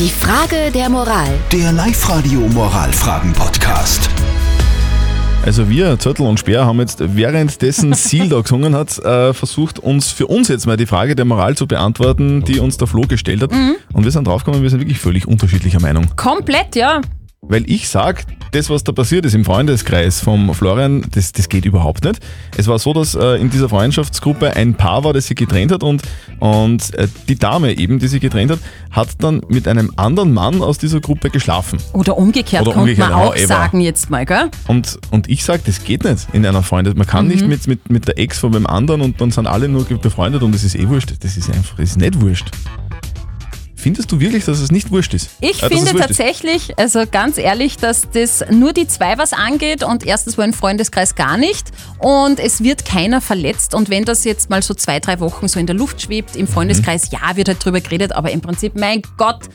Die Frage der Moral. Der Live-Radio Moralfragen-Podcast. Also wir, Zörtel und Speer, haben jetzt währenddessen Seal da gesungen hat, äh, versucht, uns für uns jetzt mal die Frage der Moral zu beantworten, die uns der Flo gestellt hat. Und wir sind draufgekommen, wir sind wirklich völlig unterschiedlicher Meinung. Komplett, ja. Weil ich sag, das, was da passiert ist im Freundeskreis vom Florian, das, das geht überhaupt nicht. Es war so, dass äh, in dieser Freundschaftsgruppe ein Paar war, das sich getrennt hat und, und äh, die Dame eben, die sich getrennt hat, hat dann mit einem anderen Mann aus dieser Gruppe geschlafen. Oder umgekehrt Oder umgekehrt, man auch however. sagen jetzt mal, gell? Und, und ich sage, das geht nicht in einer Freundschaft. Man kann nicht mit, mit, mit der Ex von dem anderen und dann sind alle nur befreundet und das ist eh wurscht. Das ist einfach, das ist nicht wurscht. Findest du wirklich, dass es nicht wurscht ist? Ich Äh, finde tatsächlich, also ganz ehrlich, dass das nur die zwei was angeht und erstens mal im Freundeskreis gar nicht und es wird keiner verletzt und wenn das jetzt mal so zwei, drei Wochen so in der Luft schwebt, im Freundeskreis, ja, wird halt drüber geredet, aber im Prinzip, mein Gott,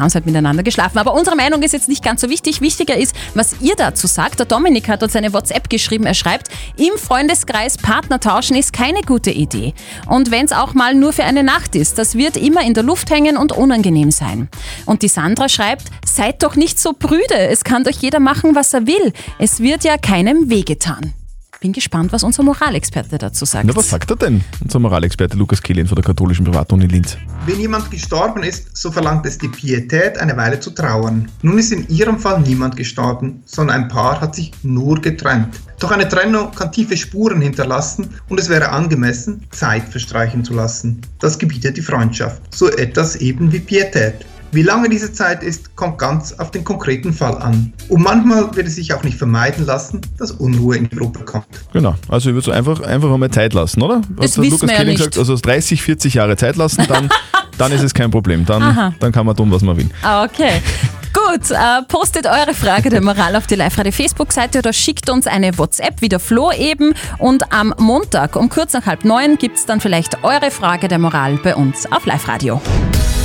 haben sie halt miteinander geschlafen. Aber unsere Meinung ist jetzt nicht ganz so wichtig. Wichtiger ist, was ihr dazu sagt. Der Dominik hat uns eine WhatsApp geschrieben. Er schreibt, im Freundeskreis Partner tauschen ist keine gute Idee. Und wenn es auch mal nur für eine Nacht ist, das wird immer in der Luft hängen und unangenehm sein. Und die Sandra schreibt, seid doch nicht so prüde. Es kann doch jeder machen, was er will. Es wird ja keinem wehgetan. Bin gespannt, was unser Moralexperte dazu sagt. Na, was sagt er denn? Unser Moralexperte Lukas Kehlin von der katholischen Privatuni Linz. Wenn jemand gestorben ist, so verlangt es die Pietät, eine Weile zu trauern. Nun ist in ihrem Fall niemand gestorben, sondern ein Paar hat sich nur getrennt. Doch eine Trennung kann tiefe Spuren hinterlassen und es wäre angemessen, Zeit verstreichen zu lassen. Das gebietet die Freundschaft. So etwas eben wie Pietät. Wie lange diese Zeit ist, kommt ganz auf den konkreten Fall an. Und manchmal wird es sich auch nicht vermeiden lassen, dass Unruhe in die Gruppe kommt. Genau. Also ich würde so einfach, einfach einmal Zeit lassen, oder? Das Hat der wissen Lukas wir ja gesagt, also 30, 40 Jahre Zeit lassen, dann, dann ist es kein Problem. Dann, dann kann man tun, was man will. Ah, Okay. Gut, äh, postet eure Frage der Moral auf die Live-Radio Facebook-Seite oder schickt uns eine WhatsApp, wie der Flo eben. Und am Montag um kurz nach halb neun gibt es dann vielleicht eure Frage der Moral bei uns auf Live-Radio.